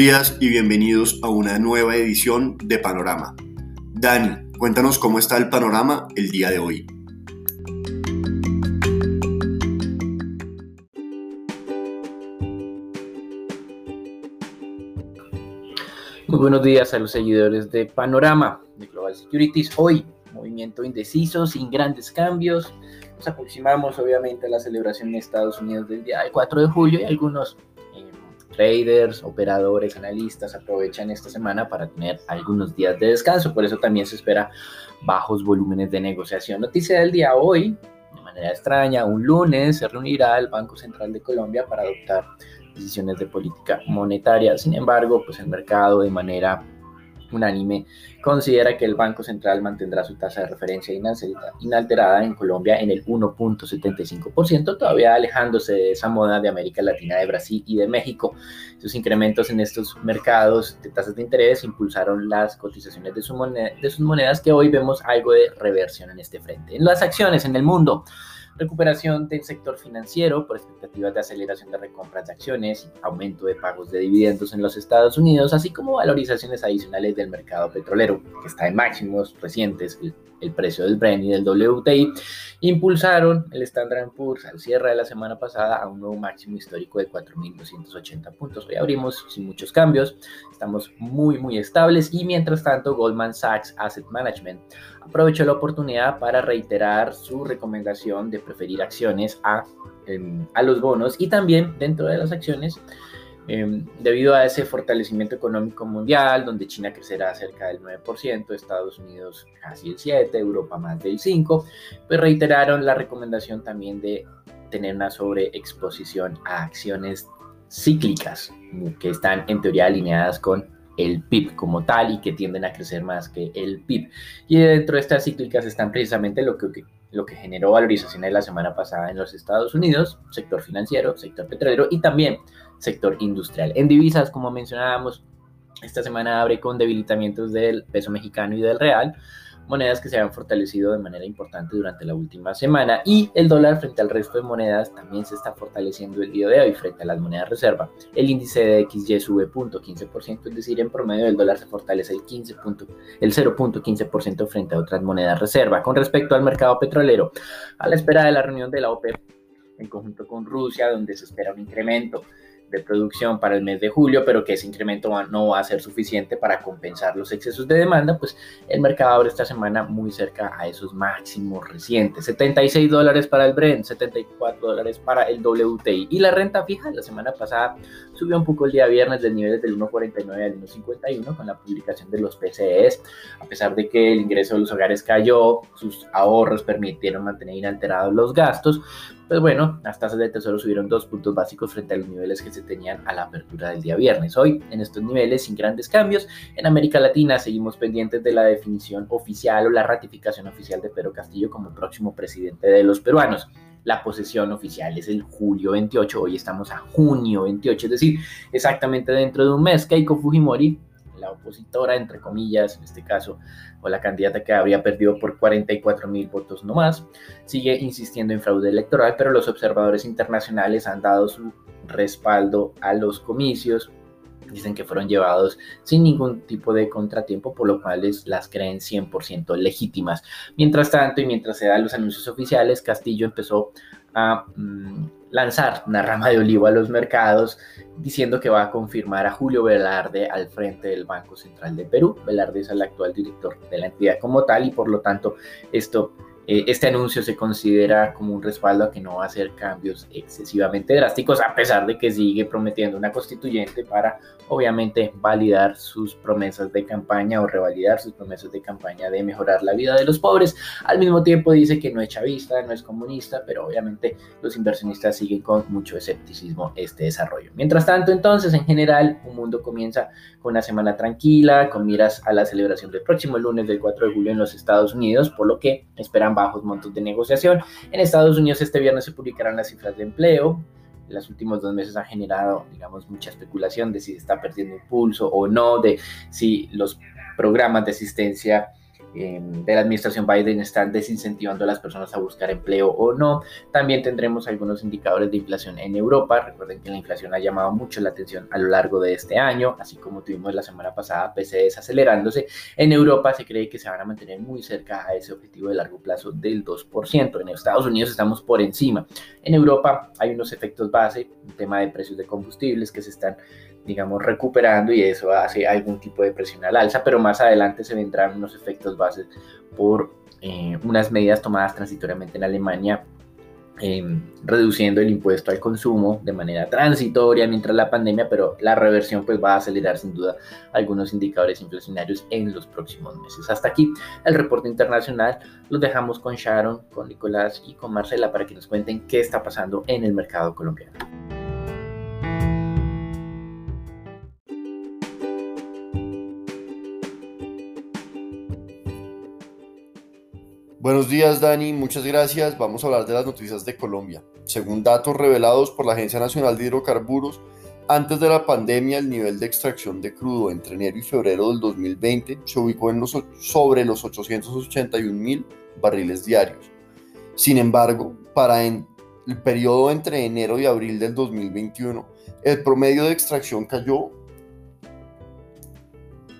Días y bienvenidos a una nueva edición de Panorama. Dani, cuéntanos cómo está el panorama el día de hoy. Muy buenos días a los seguidores de Panorama de Global Securities. Hoy, movimiento indeciso, sin grandes cambios. Nos aproximamos obviamente a la celebración en Estados Unidos del día 4 de julio y algunos traders, operadores, analistas aprovechan esta semana para tener algunos días de descanso. Por eso también se espera bajos volúmenes de negociación. Noticia del día hoy, de manera extraña, un lunes se reunirá el Banco Central de Colombia para adoptar decisiones de política monetaria. Sin embargo, pues el mercado de manera unánime considera que el Banco Central mantendrá su tasa de referencia inalterada en Colombia en el 1.75%, todavía alejándose de esa moda de América Latina, de Brasil y de México. Sus incrementos en estos mercados de tasas de interés impulsaron las cotizaciones de, de sus monedas que hoy vemos algo de reversión en este frente. En las acciones en el mundo, recuperación del sector financiero por expectativas de aceleración de recompras de acciones, aumento de pagos de dividendos en los Estados Unidos, así como valorizaciones adicionales del mercado petrolero, que está en máximos recientes, el, precio del Brent y del WTI, impulsaron el Standard Poor's al cierre de la semana pasada a un nuevo máximo histórico de 4.280 puntos. Hoy abrimos sin muchos cambios, estamos muy, muy estables y mientras tanto Goldman Sachs Asset Management aprovechó la oportunidad para reiterar su recomendación de preferir acciones a, em, a los bonos y también dentro de las acciones, em, debido a ese fortalecimiento económico mundial, donde China crecerá cerca del 9%, Estados Unidos casi el 7%, Europa más del 5%, pues reiteraron la recomendación también de tener una sobreexposición a acciones cíclicas que están en teoría alineadas con el PIB como tal y que tienden a crecer más que el PIB. Y dentro de estas cíclicas están precisamente lo que, lo que generó valorizaciones la semana pasada en los Estados Unidos, sector financiero, sector petrolero y también sector industrial. En divisas, como mencionábamos, esta semana abre con debilitamientos del peso mexicano y del real monedas que se han fortalecido de manera importante durante la última semana y el dólar frente al resto de monedas también se está fortaleciendo el día de hoy frente a las monedas reserva. El índice de XY sube 0.15%, es decir, en promedio el dólar se fortalece el, 15 el 0.15% frente a otras monedas reserva. Con respecto al mercado petrolero, a la espera de la reunión de la OPEP en conjunto con Rusia, donde se espera un incremento de producción para el mes de julio, pero que ese incremento no va a ser suficiente para compensar los excesos de demanda, pues el mercado abre esta semana muy cerca a esos máximos recientes. 76 dólares para el Brent, 74 dólares para el WTI. Y la renta fija la semana pasada subió un poco el día viernes del nivel del 1.49 al 1.51 con la publicación de los PCEs. A pesar de que el ingreso de los hogares cayó, sus ahorros permitieron mantener inalterados los gastos, pues bueno, las tasas de tesoro subieron dos puntos básicos frente a los niveles que se tenían a la apertura del día viernes. Hoy, en estos niveles, sin grandes cambios, en América Latina seguimos pendientes de la definición oficial o la ratificación oficial de Pedro Castillo como próximo presidente de los peruanos. La posesión oficial es el julio 28, hoy estamos a junio 28, es decir, exactamente dentro de un mes. Keiko Fujimori la opositora, entre comillas, en este caso, o la candidata que habría perdido por 44 mil votos no más, sigue insistiendo en fraude electoral, pero los observadores internacionales han dado su respaldo a los comicios, dicen que fueron llevados sin ningún tipo de contratiempo, por lo cual las creen 100% legítimas. Mientras tanto, y mientras se dan los anuncios oficiales, Castillo empezó a mm, lanzar una rama de olivo a los mercados diciendo que va a confirmar a Julio Velarde al frente del Banco Central de Perú. Velarde es el actual director de la entidad como tal y por lo tanto esto este anuncio se considera como un respaldo a que no va a hacer cambios excesivamente drásticos, a pesar de que sigue prometiendo una constituyente para, obviamente, validar sus promesas de campaña o revalidar sus promesas de campaña de mejorar la vida de los pobres. Al mismo tiempo dice que no es chavista, no es comunista, pero obviamente los inversionistas siguen con mucho escepticismo este desarrollo. Mientras tanto, entonces, en general, un mundo comienza con una semana tranquila, con miras a la celebración del próximo lunes del 4 de julio en los Estados Unidos, por lo que esperan bajos montos de negociación. En Estados Unidos este viernes se publicarán las cifras de empleo. En los últimos dos meses ha generado, digamos, mucha especulación de si está perdiendo impulso o no, de si los programas de asistencia Em, de la administración Biden están desincentivando a las personas a buscar empleo o no. También tendremos algunos indicadores de inflación en Europa. Recuerden que la inflación ha llamado mucho la atención a lo largo de este año, así como tuvimos la semana pasada PCE desacelerándose. En Europa se cree que se van a mantener muy cerca a ese objetivo de largo plazo del 2%. En Estados Unidos estamos por encima. En Europa hay unos efectos base, un tema de precios de combustibles que se están digamos, recuperando y eso hace algún tipo de presión al alza, pero más adelante se vendrán unos efectos bases por eh, unas medidas tomadas transitoriamente en Alemania, em, reduciendo el impuesto al consumo de manera transitoria mientras la pandemia, pero la reversión pues va a acelerar sin duda algunos indicadores inflacionarios en los próximos meses. Hasta aquí el reporte internacional. Los dejamos con Sharon, con Nicolás y con Marcela para que nos cuenten qué está pasando en el mercado colombiano. Buenos días Dani, muchas gracias. Vamos a hablar de las noticias de Colombia. Según datos revelados por la Agencia Nacional de Hidrocarburos, antes de la pandemia el nivel de extracción de crudo entre enero y febrero del 2020 se ubicó en los, sobre los 881 mil barriles diarios. Sin embargo, para el periodo entre enero y abril del 2021, el promedio de extracción cayó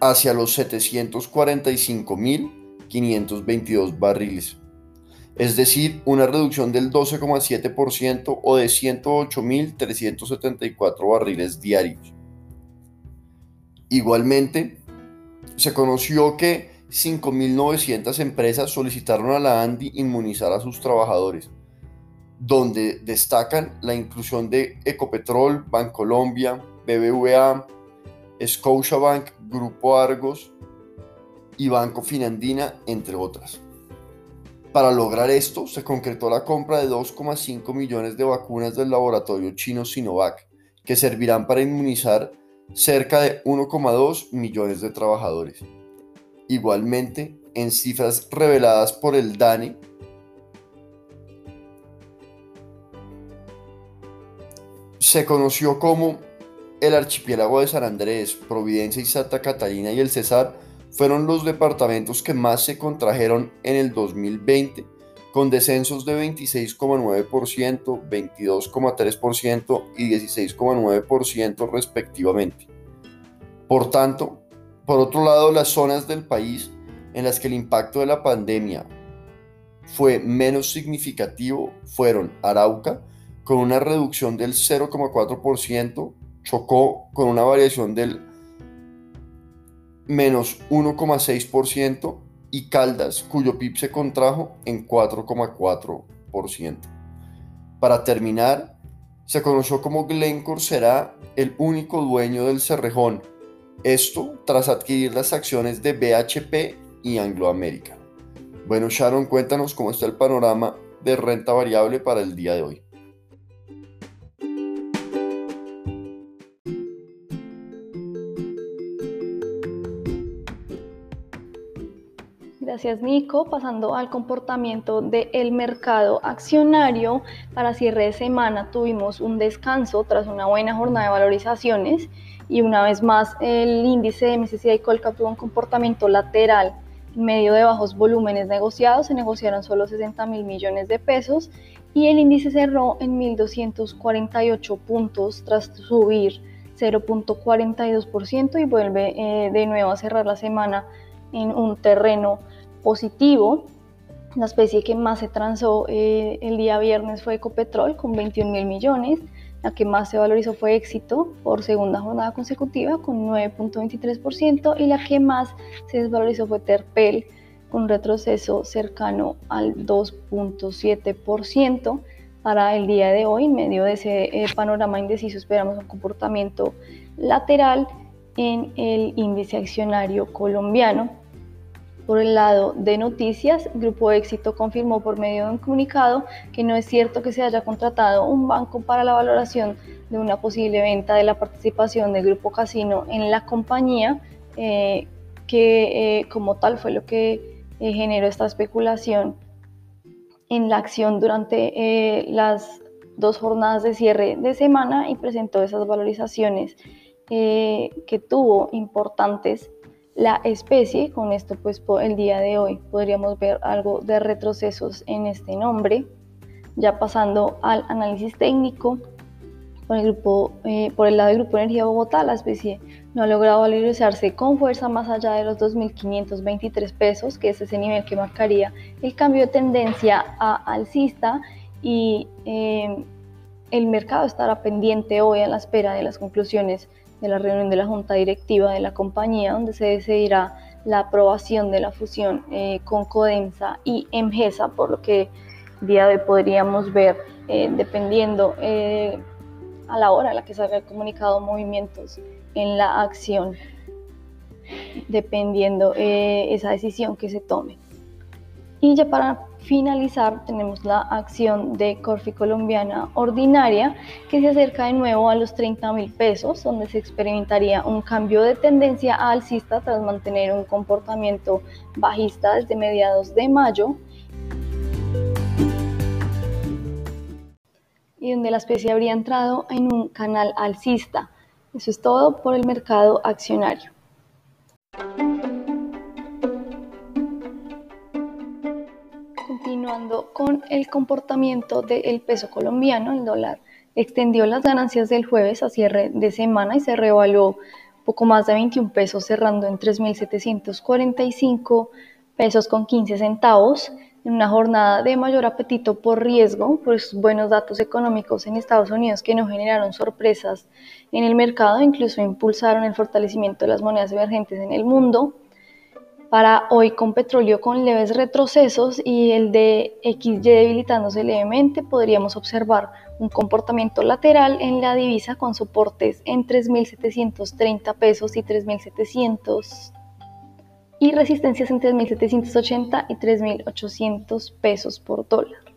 hacia los 745 mil 522 barriles, es decir, una reducción del 12,7% o de 108.374 barriles diarios. Igualmente, se conoció que 5.900 empresas solicitaron a la ANDI inmunizar a sus trabajadores, donde destacan la inclusión de Ecopetrol, Bancolombia, BBVA, Scotiabank, Grupo Argos, y Banco Finandina, entre otras. Para lograr esto, se concretó la compra de 2,5 millones de vacunas del laboratorio chino Sinovac, que servirán para inmunizar cerca de 1,2 millones de trabajadores. Igualmente, en cifras reveladas por el DANE, se conoció como el archipiélago de San Andrés, Providencia y Santa Catalina y el Cesar fueron los departamentos que más se contrajeron en el 2020, con descensos de 26,9%, 22,3% y 16,9% respectivamente. Por tanto, por otro lado, las zonas del país en las que el impacto de la pandemia fue menos significativo fueron Arauca, con una reducción del 0,4%, Chocó con una variación del menos 1,6% y Caldas, cuyo PIB se contrajo en 4,4%. Para terminar, se conoció como Glencore será el único dueño del Cerrejón, esto tras adquirir las acciones de BHP y Anglo American. Bueno, Sharon, cuéntanos cómo está el panorama de renta variable para el día de hoy. Gracias Nico. Pasando al comportamiento del mercado accionario, para cierre de semana tuvimos un descanso tras una buena jornada de valorizaciones y una vez más el índice de MSCI Colcap tuvo un comportamiento lateral en medio de bajos volúmenes negociados, se negociaron solo 60 mil millones de pesos y el índice cerró en 1.248 puntos tras subir 0.42% y vuelve eh, de nuevo a cerrar la semana en un terreno positivo. La especie que más se transó eh, el día viernes fue Ecopetrol con 21 mil millones. La que más se valorizó fue Éxito por segunda jornada consecutiva con 9.23% y la que más se desvalorizó fue Terpel con un retroceso cercano al 2.7%. Para el día de hoy, en medio de ese eh, panorama indeciso, esperamos un comportamiento lateral en el índice accionario colombiano por el lado de noticias, Grupo Éxito confirmó por medio de un comunicado que no es cierto que se haya contratado un banco para la valoración de una posible venta de la participación del Grupo Casino en la compañía, eh, que eh, como tal fue lo que eh, generó esta especulación en la acción durante las dos jornadas de cierre de semana y presentó esas valorizaciones que tuvo importantes la especie. Con esto, pues el día de hoy podríamos ver algo de retrocesos en este nombre. Ya pasando al análisis técnico, por el, eh, lado del Grupo Energía Bogotá, la especie no ha logrado valorizarse con fuerza más allá de los 2.523 pesos, que es ese nivel que marcaría el cambio de tendencia a alcista y eh, el mercado estará pendiente hoy a la espera de las conclusiones de la reunión de la junta directiva de la compañía, donde se decidirá la aprobación de la fusión eh, con Codensa y Emgesa, por lo que día de hoy podríamos ver, eh, dependiendo eh, a la hora a la que salga el comunicado, movimientos en la acción, dependiendo esa decisión que se tome. Y ya para finalizar tenemos la acción de Corfi colombiana ordinaria que se acerca de nuevo a los 30 mil pesos, donde se experimentaría un cambio de tendencia alcista tras mantener un comportamiento bajista desde mediados de mayo. Y donde la especie habría entrado en un canal alcista. Eso es todo por el mercado accionario. Con el comportamiento del peso colombiano, el dólar extendió las ganancias del jueves a cierre de semana y se revaluó poco más de 21 pesos, cerrando en 3.745 pesos con 15 centavos, en una jornada de mayor apetito por riesgo, por buenos datos económicos en Estados Unidos que no generaron sorpresas en el mercado, incluso impulsaron el fortalecimiento de las monedas emergentes en el mundo para hoy con petróleo con leves retrocesos y el de XY debilitándose levemente, podríamos observar un comportamiento lateral en la divisa con soportes en 3.730 pesos y 3.700 y resistencias en 3.780 y 3.800 pesos por dólar.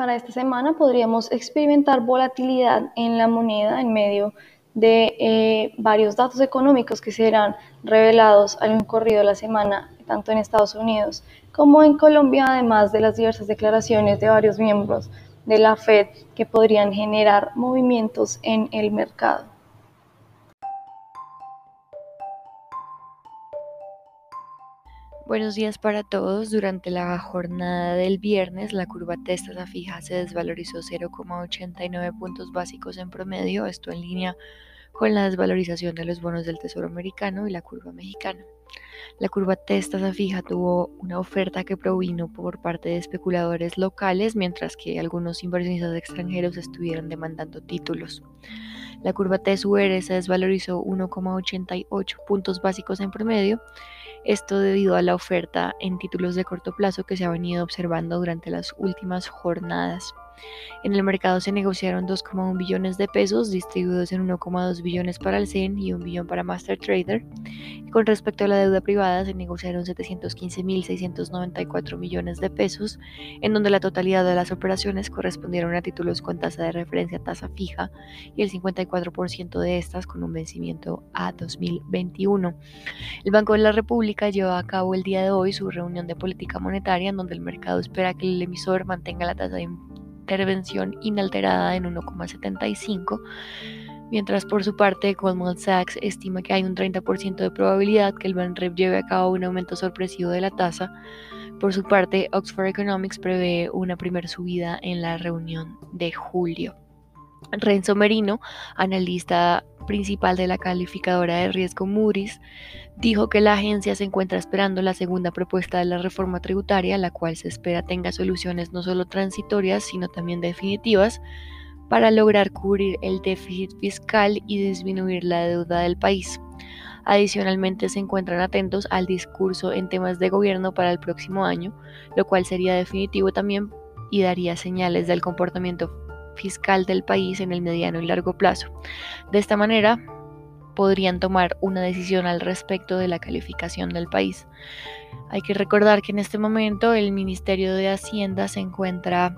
Para esta semana podríamos experimentar volatilidad en la moneda en medio de eh, varios datos económicos que serán revelados al corrido de la semana, tanto en Estados Unidos como en Colombia, además de las diversas declaraciones de varios miembros de la Fed que podrían generar movimientos en el mercado. Buenos días para todos. Durante la jornada del viernes, la curva testa fija se desvalorizó 0,89 puntos básicos en promedio, esto en línea con la desvalorización de los bonos del Tesoro americano y la curva mexicana. La curva testa fija tuvo una oferta que provino por parte de especuladores locales, mientras que algunos inversionistas extranjeros estuvieron demandando títulos. La curva TSUR se desvalorizó 1,88 puntos básicos en promedio esto debido a la oferta en títulos de corto plazo que se ha venido observando durante las últimas jornadas. En el mercado se negociaron 2,1 billones de pesos distribuidos en 1,2 billones para el CEN y 1 billón para Master Trader. Con respecto a la deuda privada se negociaron 715.694 millones de pesos, en donde la totalidad de las operaciones correspondieron a títulos con tasa de referencia tasa fija y el 54% de estas con un vencimiento a 2021. El Banco de la República lleva a cabo el día de hoy su reunión de política monetaria en donde el mercado espera que el emisor mantenga la tasa de intervención inalterada en 1,75, mientras por su parte Goldman Sachs estima que hay un 30% de probabilidad que el BANREP lleve a cabo un aumento sorpresivo de la tasa. Por su parte, Oxford Economics prevé una primera subida en la reunión de julio. Renzo Merino, analista principal de la calificadora de riesgo Moody's, dijo que la agencia se encuentra esperando la segunda propuesta de la reforma tributaria, la cual se espera tenga soluciones no solo transitorias, sino también definitivas para lograr cubrir el déficit fiscal y disminuir la deuda del país. Adicionalmente se encuentran atentos al discurso en temas de gobierno para el próximo año, lo cual sería definitivo también y daría señales del comportamiento fiscal del país en el mediano y largo plazo. De esta manera, podrían tomar una decisión al respecto de la calificación del país. Hay que recordar que en este momento el Ministerio de Hacienda se encuentra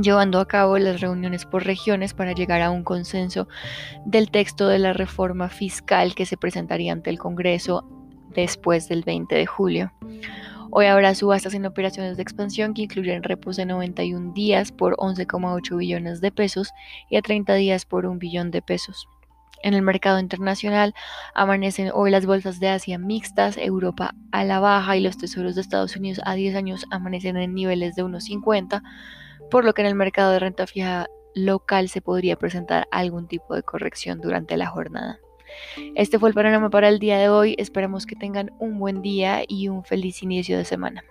llevando a cabo las reuniones por regiones para llegar a un consenso del texto de la reforma fiscal que se presentaría ante el Congreso después del 20 de julio. Hoy habrá subastas en operaciones de expansión que incluyen repos de 91 días por 11,8 billones de pesos y a 30 días por 1 billón de pesos. En el mercado internacional amanecen hoy las bolsas de Asia mixtas, Europa a la baja y los tesoros de Estados Unidos a 10 años amanecen en niveles de 1,50, por lo que en el mercado de renta fija local se podría presentar algún tipo de corrección durante la jornada. Este fue el panorama para el día de hoy. Esperamos que tengan un buen día y un feliz inicio de semana.